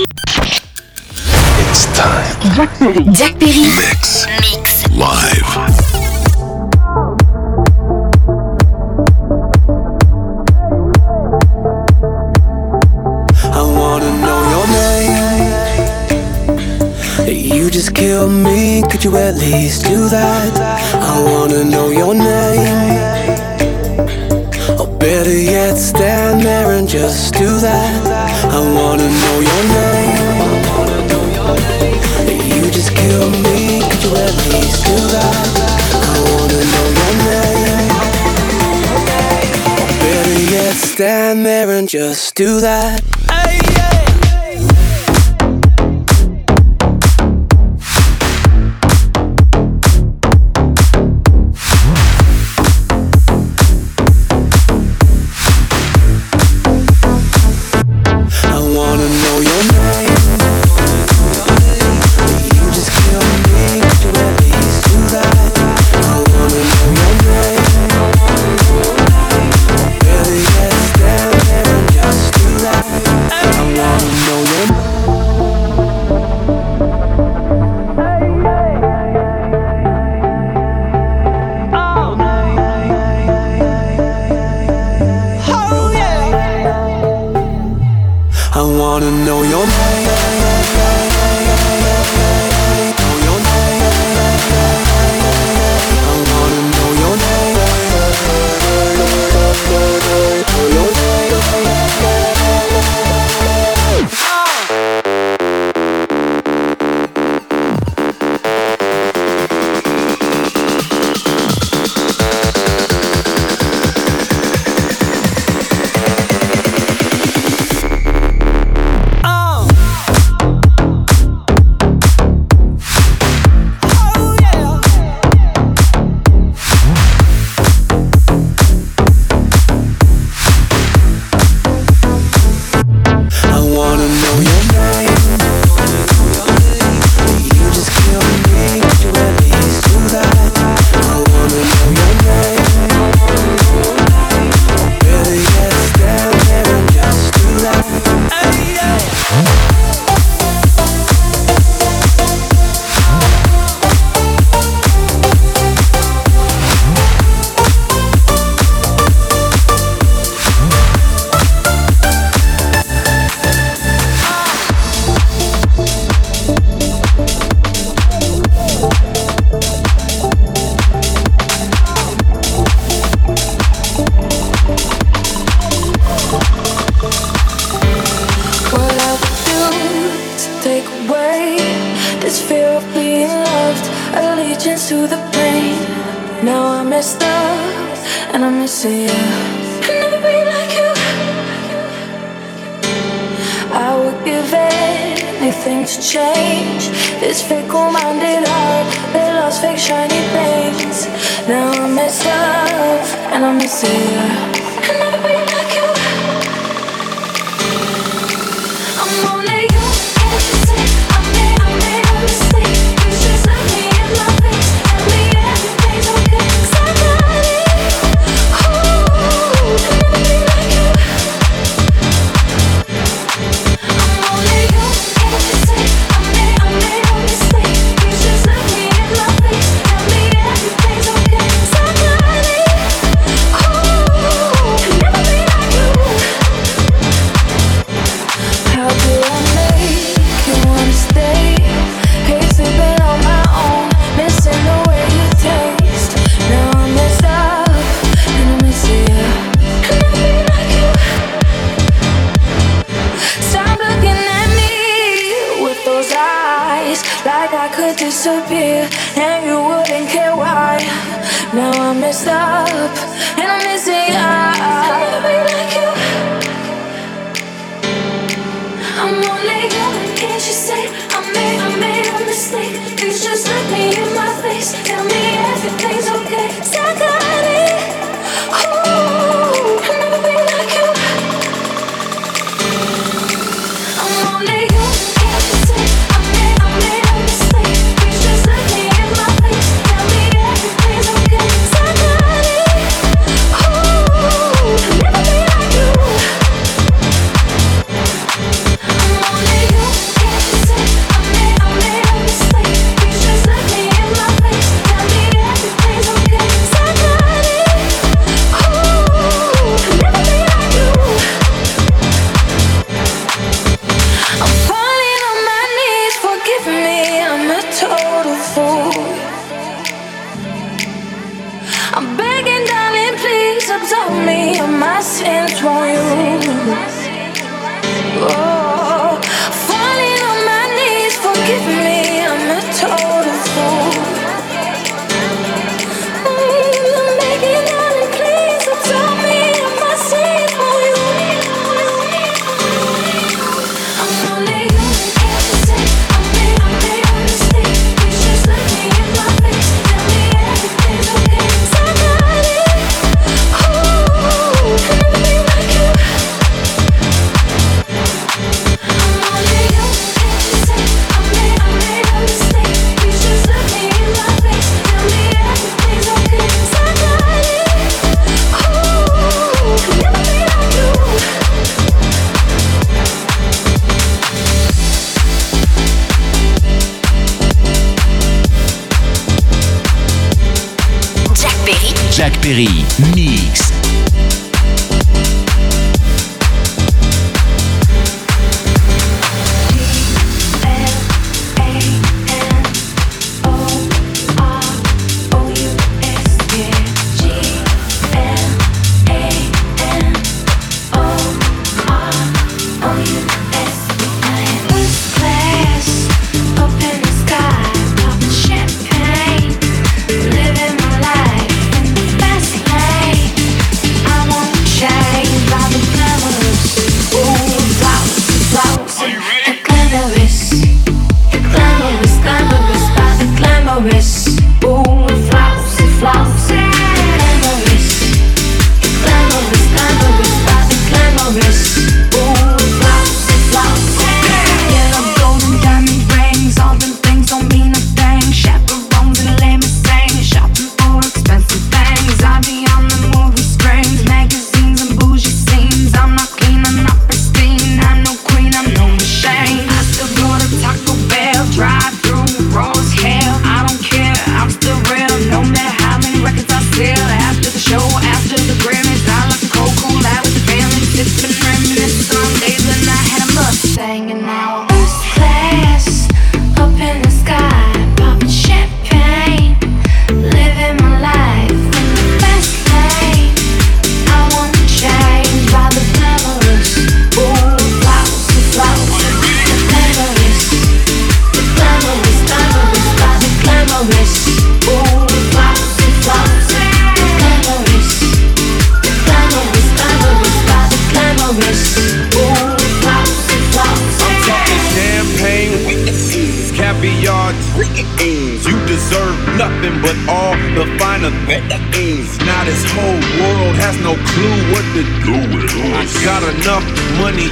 It's time. Jack Perry. Jack Perry. Mix. Mix. Live. I wanna know your name. You just kill me, could you at least do that? I wanna know your name. Or better yet, stand there and just do that. I wanna know your name. just do that.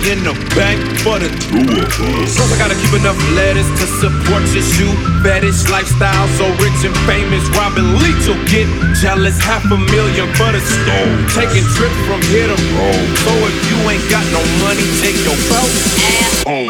in the bank for the two of us. Plus, I gotta keep enough letters to support your shoe fetish lifestyle. So rich and famous, Robin Leach will get jealous. Half a million for the stone. Taking trips from here to Rome. So if you ain't got no money, take your belt and. home.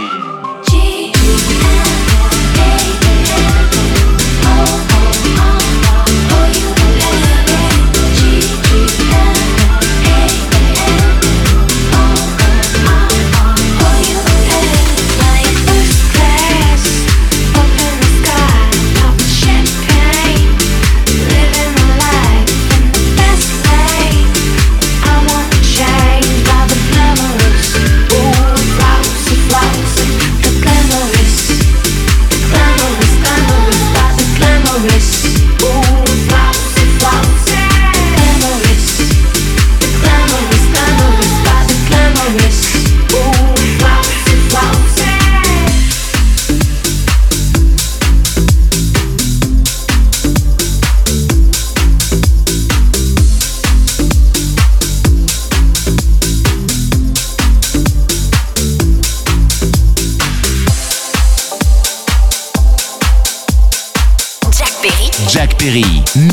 série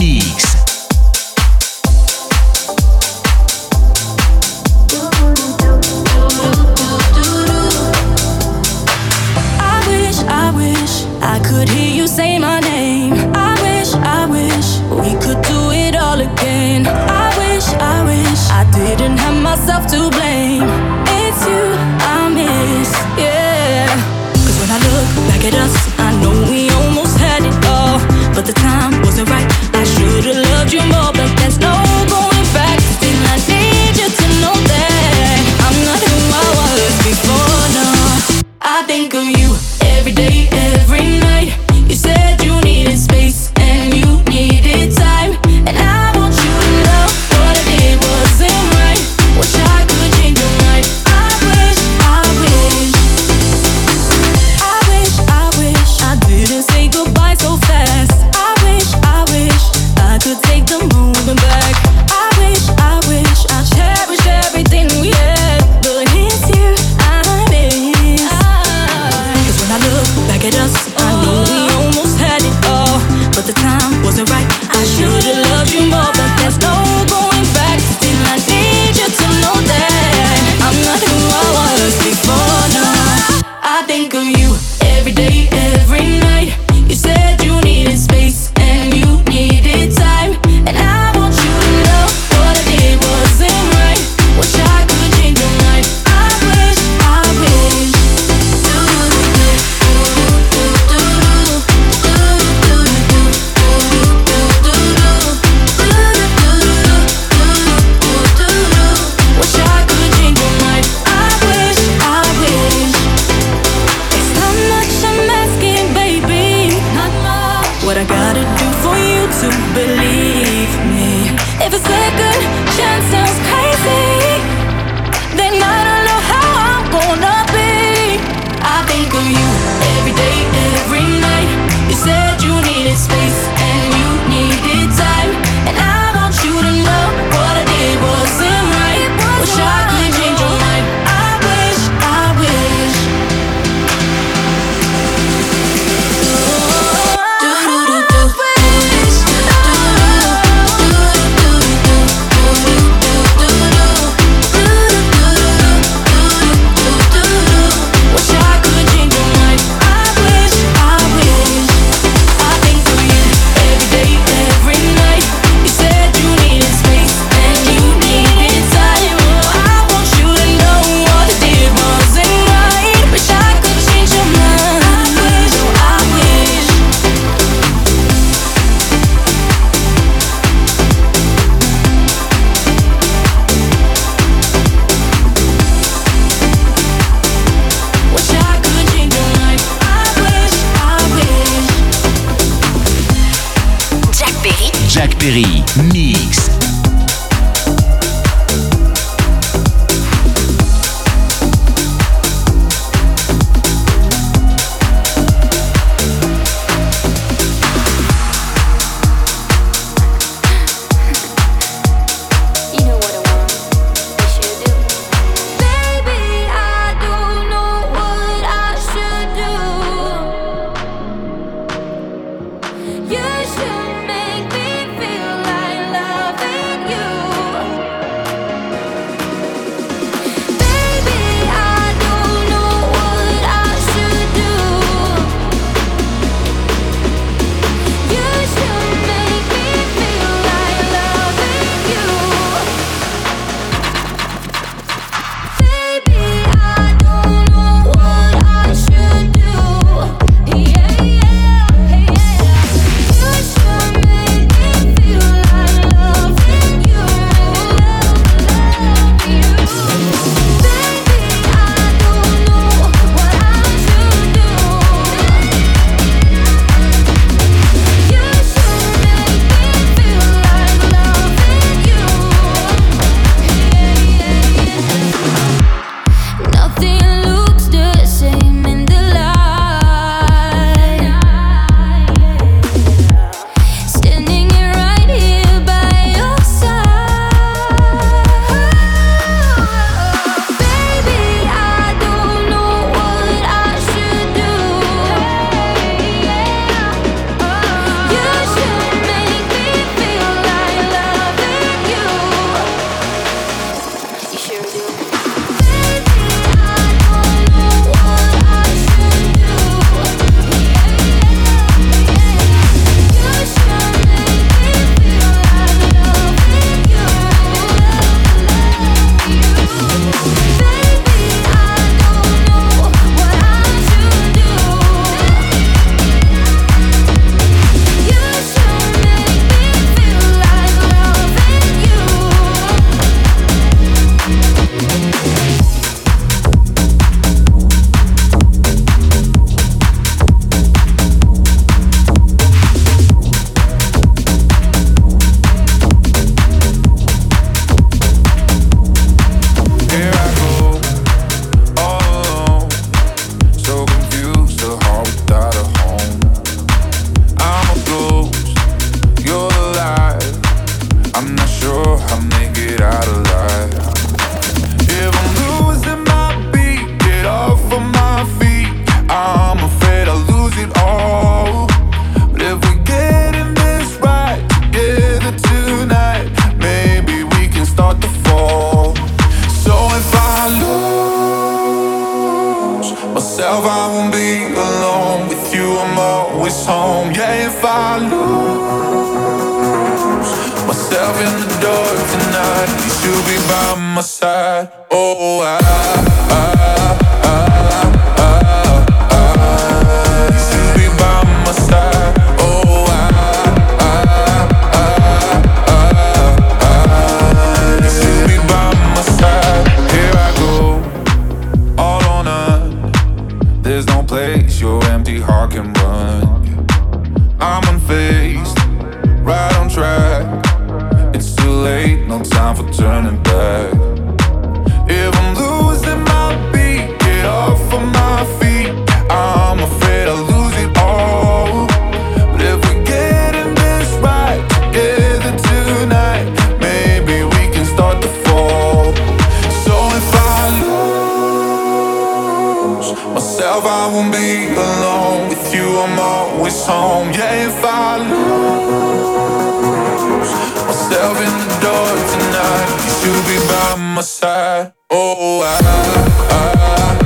by my side. Oh, I, I, I, I,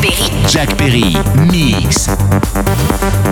Perry. Jack Perry, Mix.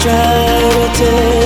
try to take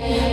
Hey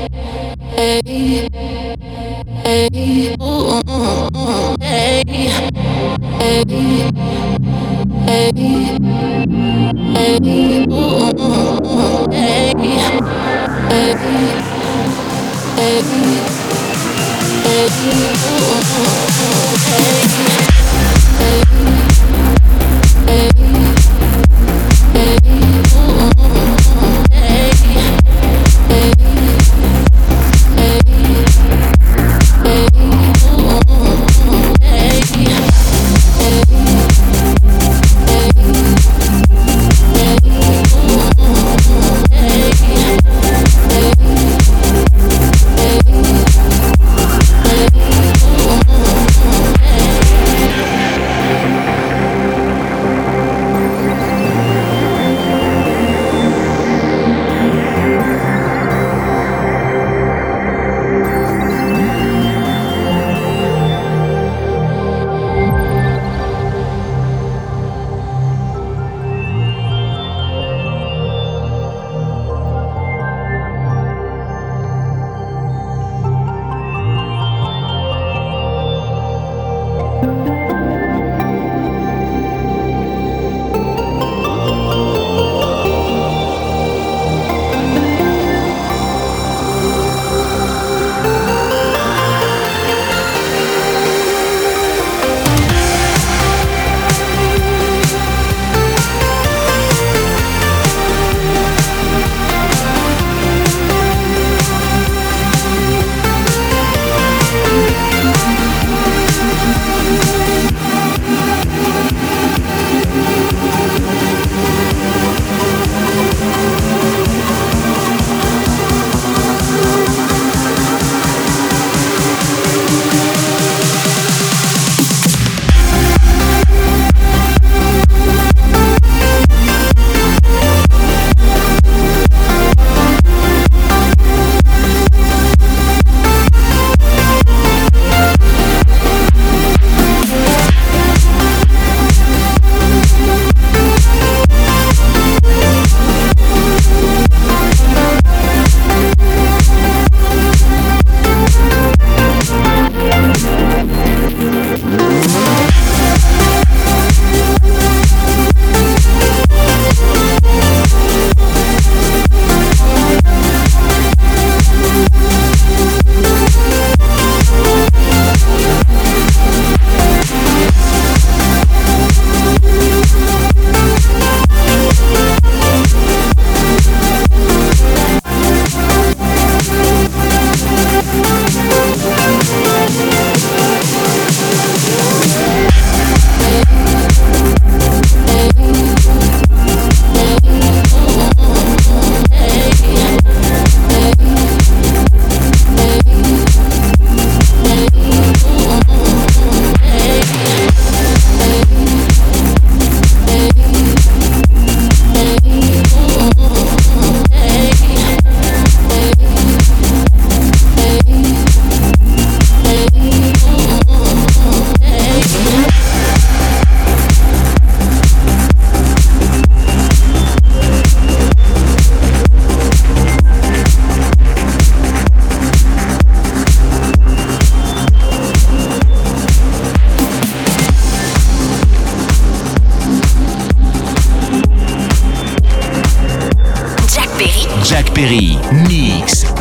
Oh my